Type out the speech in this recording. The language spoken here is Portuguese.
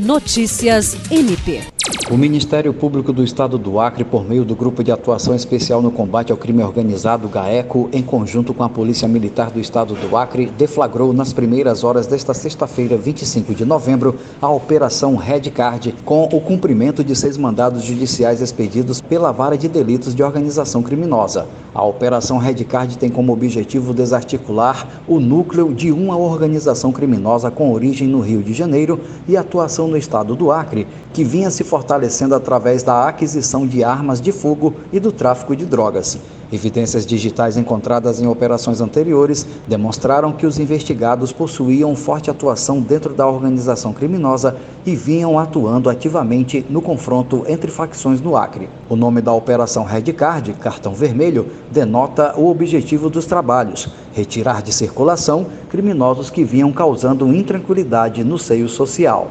Notícias MP. O Ministério Público do Estado do Acre, por meio do Grupo de Atuação Especial no Combate ao Crime Organizado, GAECO, em conjunto com a Polícia Militar do Estado do Acre, deflagrou nas primeiras horas desta sexta-feira, 25 de novembro, a Operação Red Card, com o cumprimento de seis mandados judiciais expedidos pela Vara de Delitos de Organização Criminosa. A Operação Red Card tem como objetivo desarticular o núcleo de uma organização criminosa com origem no Rio de Janeiro e atuação no Estado do Acre, que vinha se fortalecendo através da aquisição de armas de fogo e do tráfico de drogas. Evidências digitais encontradas em operações anteriores demonstraram que os investigados possuíam forte atuação dentro da organização criminosa e vinham atuando ativamente no confronto entre facções no Acre. O nome da operação Red Card, cartão vermelho, denota o objetivo dos trabalhos: retirar de circulação criminosos que vinham causando intranquilidade no seio social.